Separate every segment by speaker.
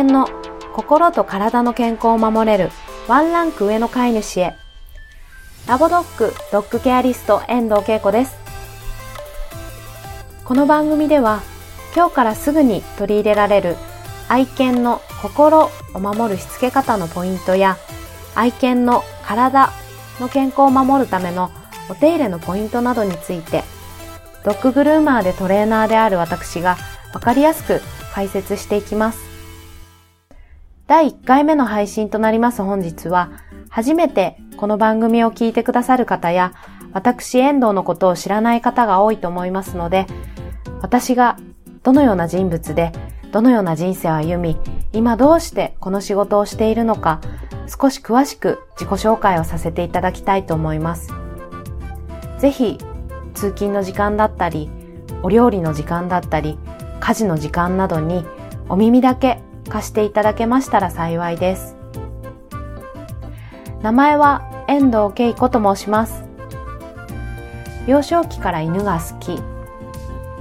Speaker 1: 犬の心と体の健康を守れるワンランク上の飼い主へ。ラボドッグドッグケアリスト遠藤恵子です。この番組では今日からすぐに取り入れられる愛犬の心を守るしつけ方のポイントや愛犬の体の健康を守るためのお手入れのポイントなどについてドッググルーマーでトレーナーである私がわかりやすく解説していきます。第1回目の配信となります本日は、初めてこの番組を聞いてくださる方や、私遠藤のことを知らない方が多いと思いますので、私がどのような人物で、どのような人生を歩み、今どうしてこの仕事をしているのか、少し詳しく自己紹介をさせていただきたいと思います。ぜひ通勤の時間だったり、お料理の時間だったり、家事の時間などにお耳だけ貸していただけましたら幸いです。名前は遠藤恵子と申します。幼少期から犬が好き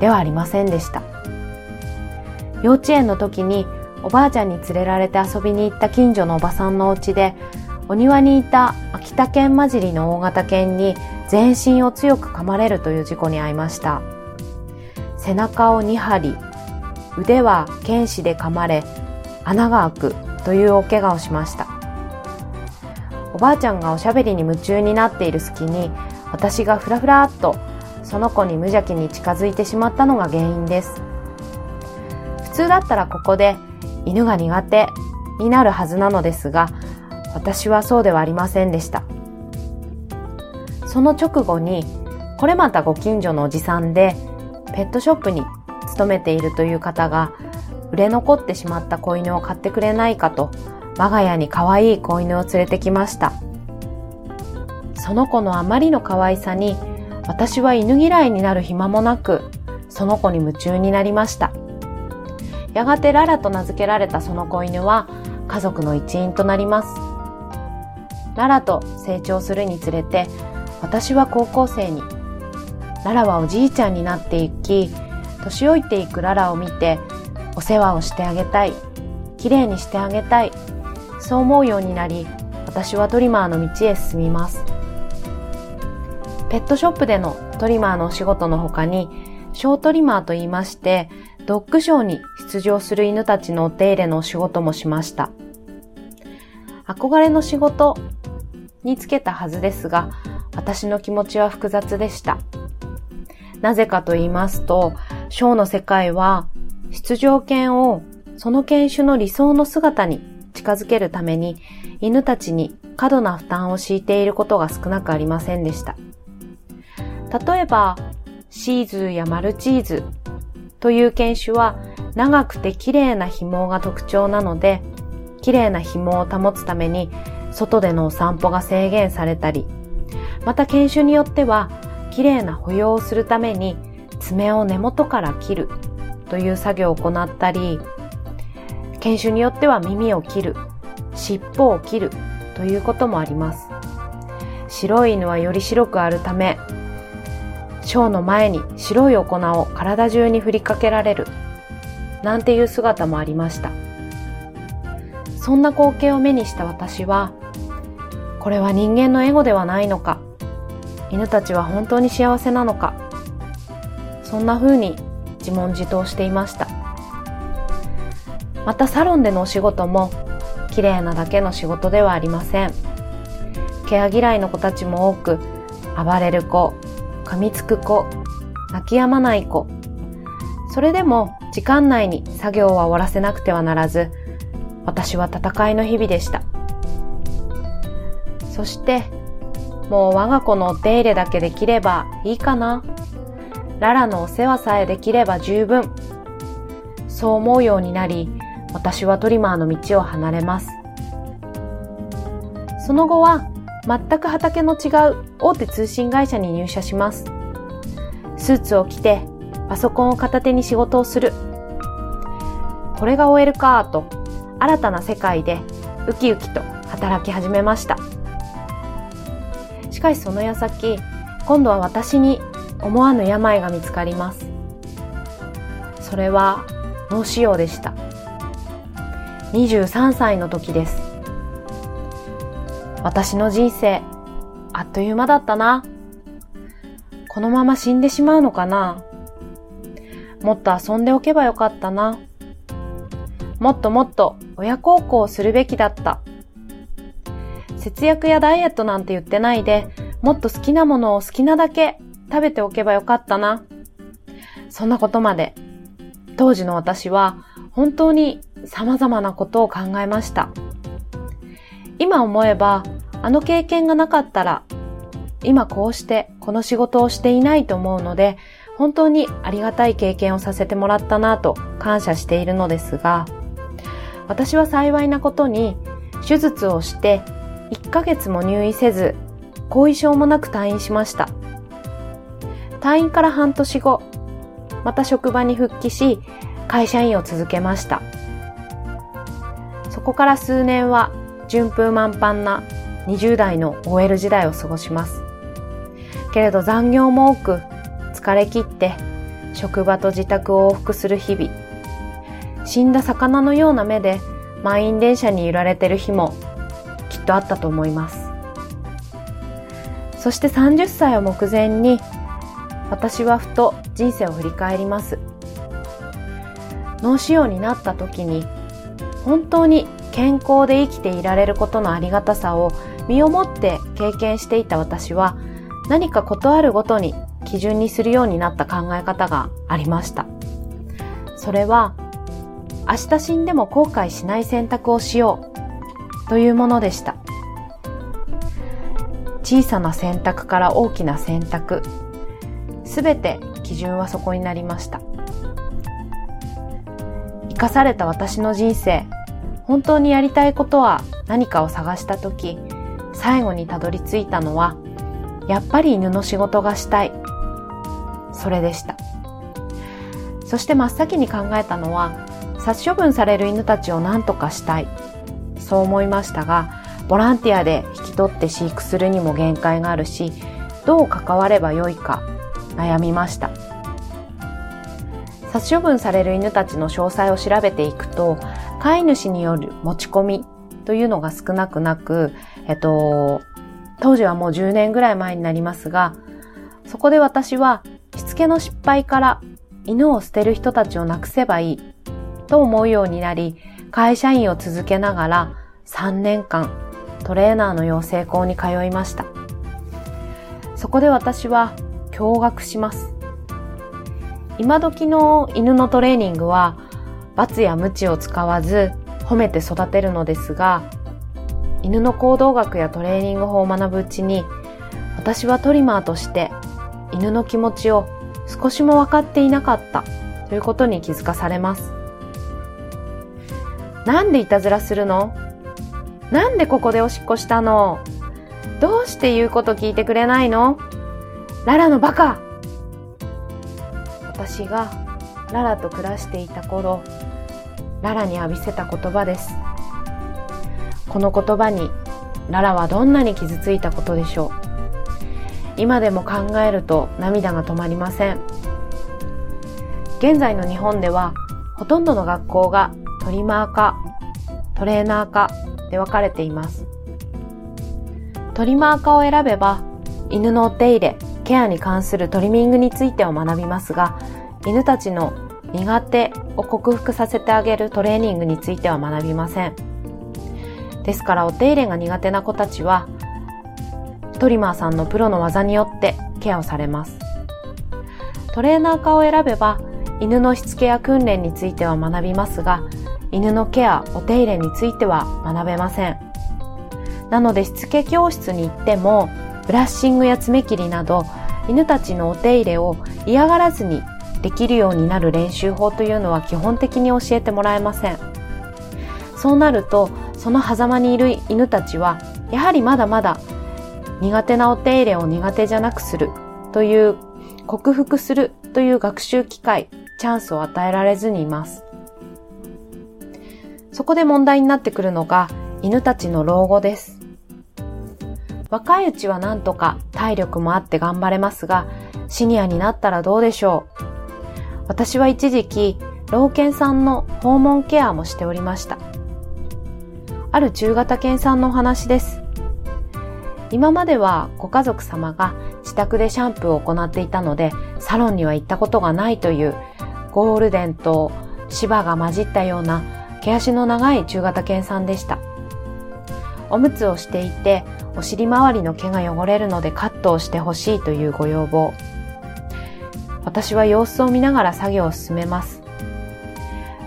Speaker 1: ではありませんでした。幼稚園の時におばあちゃんに連れられて遊びに行った近所のおばさんのお家でお庭にいた秋田県混じりの大型犬に全身を強く噛まれるという事故に遭いました。背中を2針、腕は剣士で噛まれ、穴が開くというお怪我をしました。おばあちゃんがおしゃべりに夢中になっている隙に、私がふらふらっとその子に無邪気に近づいてしまったのが原因です。普通だったらここで犬が苦手になるはずなのですが、私はそうではありませんでした。その直後に、これまたご近所のおじさんで、ペットショップに勤めているという方が、売れ残ってしまった子犬を買ってくれないかと、我が家に可愛い子犬を連れてきました。その子のあまりの可愛さに、私は犬嫌いになる暇もなく、その子に夢中になりました。やがてララと名付けられたその子犬は、家族の一員となります。ララと成長するにつれて、私は高校生に、ララはおじいちゃんになっていき、年老いていくララを見て、お世話をしてあげたい、綺麗にしてあげたい、そう思うようになり、私はトリマーの道へ進みます。ペットショップでのトリマーのお仕事の他に、ショートリマーと言いまして、ドッグショーに出場する犬たちのお手入れのお仕事もしました。憧れの仕事につけたはずですが、私の気持ちは複雑でした。なぜかと言いますと、ショーの世界は出場犬をその犬種の理想の姿に近づけるために犬たちに過度な負担を強いていることが少なくありませんでした。例えば、シーズーやマルチーズという犬種は長くて綺麗な紐が特徴なので、綺麗な紐を保つために外でのお散歩が制限されたり、また犬種によっては、綺麗な保養をするために爪を根元から切るという作業を行ったり、犬種によっては耳を切る、尻尾を切るということもあります。白い犬はより白くあるため、ショーの前に白いお粉を体中に振りかけられる、なんていう姿もありました。そんな光景を目にした私は、これは人間のエゴではないのか犬たちは本当に幸せなのかそんな風に自問自答していました。またサロンでのお仕事も綺麗なだけの仕事ではありません。ケア嫌いの子たちも多く暴れる子噛みつく子泣き止まない子。それでも時間内に作業は終わらせなくてはならず私は戦いの日々でした。そして、もう我が子のお手入れだけできればいいかな。ララのお世話さえできれば十分。そう思うようになり、私はトリマーの道を離れます。その後は、全く畑の違う大手通信会社に入社します。スーツを着て、パソコンを片手に仕事をする。これが OL かと、新たな世界でウキウキと働き始めました。しかしその矢先、今度は私に思わぬ病が見つかります。それは脳腫瘍でした。23歳の時です。私の人生、あっという間だったな。このまま死んでしまうのかなもっと遊んでおけばよかったな。もっともっと親孝行をするべきだった。節約やダイエットなんて言ってないで、もっと好きなものを好きなだけ食べておけばよかったな。そんなことまで、当時の私は本当に様々なことを考えました。今思えば、あの経験がなかったら、今こうしてこの仕事をしていないと思うので、本当にありがたい経験をさせてもらったなと感謝しているのですが、私は幸いなことに手術をして1ヶ月も入院せず、後遺症もなく退院しました。退院から半年後、また職場に復帰し、会社員を続けました。そこから数年は順風満帆な20代の OL 時代を過ごします。けれど残業も多く疲れ切って職場と自宅を往復する日々。死んだ魚のような目で満員電車に揺られてる日もきっとあったと思います。そして30歳を目前に私はふと人生を振り返ります。脳腫瘍になった時に本当に健康で生きていられることのありがたさを身をもって経験していた私は何かことあるごとに基準にするようになった考え方がありました。それは明日死んでも後悔しない選択をしようというものでした。小さな選択から大きな選択、すべて基準はそこになりました。生かされた私の人生、本当にやりたいことは何かを探したとき、最後にたどり着いたのは、やっぱり犬の仕事がしたい。それでした。そして真っ先に考えたのは、殺処分される犬たちを何とかしたい。そう思いましたが、ボランティアで引き取って飼育するにも限界があるし、どう関わればよいか悩みました。殺処分される犬たちの詳細を調べていくと、飼い主による持ち込みというのが少なくなく、えっと、当時はもう10年ぐらい前になりますが、そこで私は、しつけの失敗から犬を捨てる人たちをなくせばいいと思うようになり、会社員を続けながら3年間トレーナーの養成校に通いました。そこで私は驚愕します。今時の犬のトレーニングは罰や鞭を使わず褒めて育てるのですが、犬の行動学やトレーニング法を学ぶうちに、私はトリマーとして犬の気持ちを少しも分かっていなかったということに気づかされます。なんでいたずらするの？なんでここでおしっこしたの？どうして言うこと聞いてくれないの？ララのバカ私がララと暮らしていた頃、ララに浴びせた言葉です。この言葉にララはどんなに傷ついたことでしょう。今でも考えると涙が止まりません。現在の日本ではほとんどの学校がトリマー科、トレーナー科で分かれています。トリマー科を選べば犬のお手入れ、ケアに関するトリミングについてを学びますが、犬たちの苦手を克服させてあげるトレーニングについては学びません。ですからお手入れが苦手な子たちは、トリマーさんのプロの技によってケアをされます。トレーナー科を選べば、犬のしつけや訓練については学びますが、犬のケア、お手入れについては学べません。なのでしつけ教室に行っても、ブラッシングや爪切りなど、犬たちのお手入れを嫌がらずにできるようになる練習法というのは基本的に教えてもらえません。そうなると、その狭間にいる犬たちは、やはりまだまだ苦手なお手入れを苦手じゃなくするという、克服するという学習機会、チャンスを与えられずにいます。そこで問題になってくるのが、犬たちの老後です。若いうちはなんとか体力もあって頑張れますが、シニアになったらどうでしょう？私は一時期、老犬さんの訪問ケアもしておりました。ある中型犬さんのお話です。今まではご家族様が自宅でシャンプーを行っていたので、サロンには行ったことがないというゴールデンと芝が混じったような毛足の長い中型犬さんでした。おむつをしていて、お尻周りの毛が汚れるのでカットをしてほしいというご要望。私は様子を見ながら作業を進めます。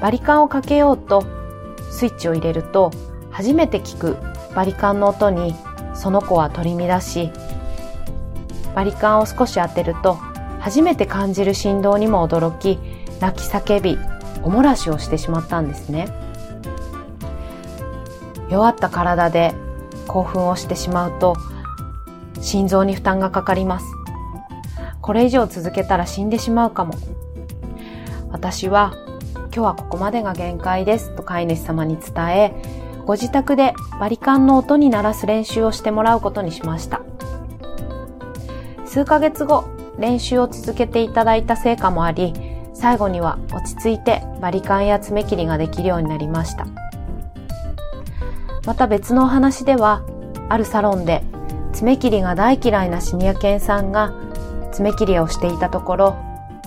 Speaker 1: バリカンをかけようとスイッチを入れると初めて聞くバリカンの音にその子は取り乱しバリカンを少し当てると初めて感じる振動にも驚き泣き叫びおもらしをしてしまったんですね弱った体で興奮をしてしまうと心臓に負担がかかります。これ以上続けたら死んでしまうかも。私は今日はここまでが限界ですと飼い主様に伝えご自宅でバリカンの音に鳴らす練習をしてもらうことにしました。数ヶ月後練習を続けていただいた成果もあり最後には落ち着いてバリカンや爪切りができるようになりました。また別のお話ではあるサロンで爪切りが大嫌いなシニア犬さんが爪切りをしていたところ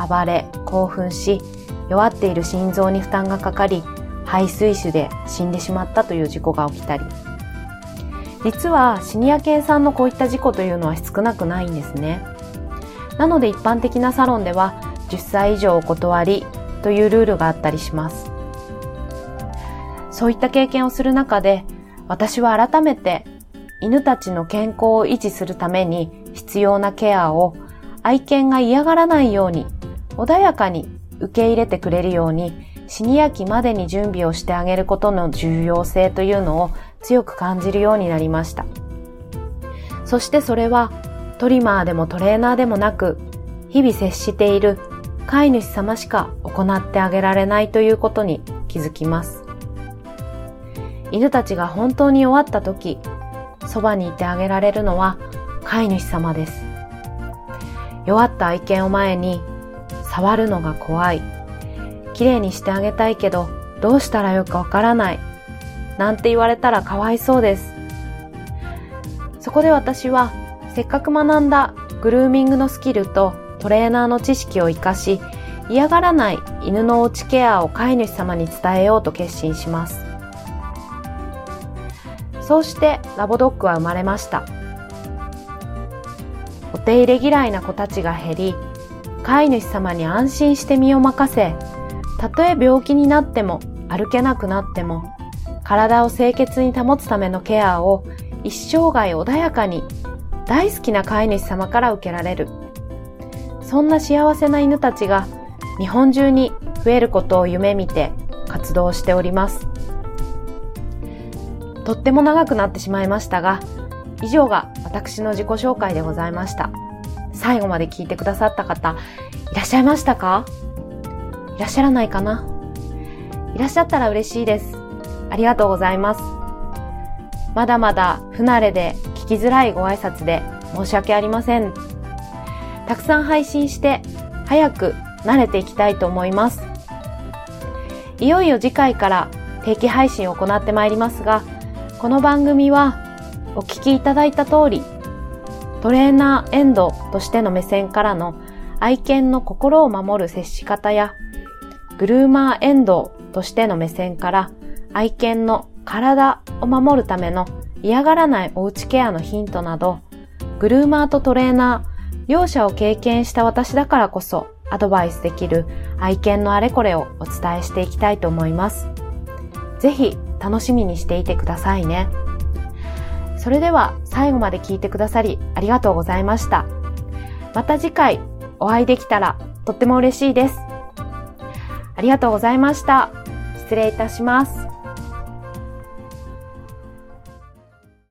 Speaker 1: 暴れ興奮し弱っている心臓に負担がかかり排水種で死んでしまったという事故が起きたり。実はシニア犬さんのこういった事故というのは少なくないんですね。なので一般的なサロンでは10歳以上お断りというルールがあったりします。そういった経験をする中で私は改めて犬たちの健康を維持するために必要なケアを愛犬が嫌がらないように穏やかに受け入れてくれるようにシニア期までに準備をしてあげることの重要性というのを強く感じるようになりました。そしてそれはトリマーでもトレーナーでもなく日々接している飼い主様しか行ってあげられないということに気づきます。犬たちが本当に弱った時、そばにいてあげられるのは飼い主様です。弱った愛犬を前に触るのが怖い。綺麗にしてあげたいけどどうしたらよくわからない。なんて言われたらかわいそうです。そこで私はせっかく学んだグルーミングのスキルとトレーナーの知識を活かし嫌がらない犬のおうちケアを飼い主様に伝えようと決心します。そうしてラボドッグは生まれました。お手入れ嫌いな子たちが減り、飼い主様に安心して身を任せ、たとえ病気になっても歩けなくなっても体を清潔に保つためのケアを一生涯穏やかに大好きな飼い主様から受けられる。そんな幸せな犬たちが日本中に増えることを夢見て活動しております。とっても長くなってしまいましたが、以上が私の自己紹介でございました。最後まで聞いてくださった方、いらっしゃいましたか？いらっしゃらないかな？いらっしゃったら嬉しいです。ありがとうございます。まだまだ不慣れで聞きづらいご挨拶で申し訳ありません。たくさん配信して早く慣れていきたいと思います。いよいよ次回から定期配信を行ってまいりますが、この番組はお聞きいただいた通り、トレーナーエンドとしての目線からの愛犬の心を守る接し方やグルーマーエンドとしての目線から愛犬の体を守るための嫌がらないおうちケアのヒントなど、グルーマーとトレーナー、両者を経験した私だからこそアドバイスできる愛犬のあれこれをお伝えしていきたいと思います。ぜひ楽しみにしていてくださいね。それでは最後まで聞いてくださりありがとうございました。また次回お会いできたらとっても嬉しいです。ありがとうございました。失礼いたします。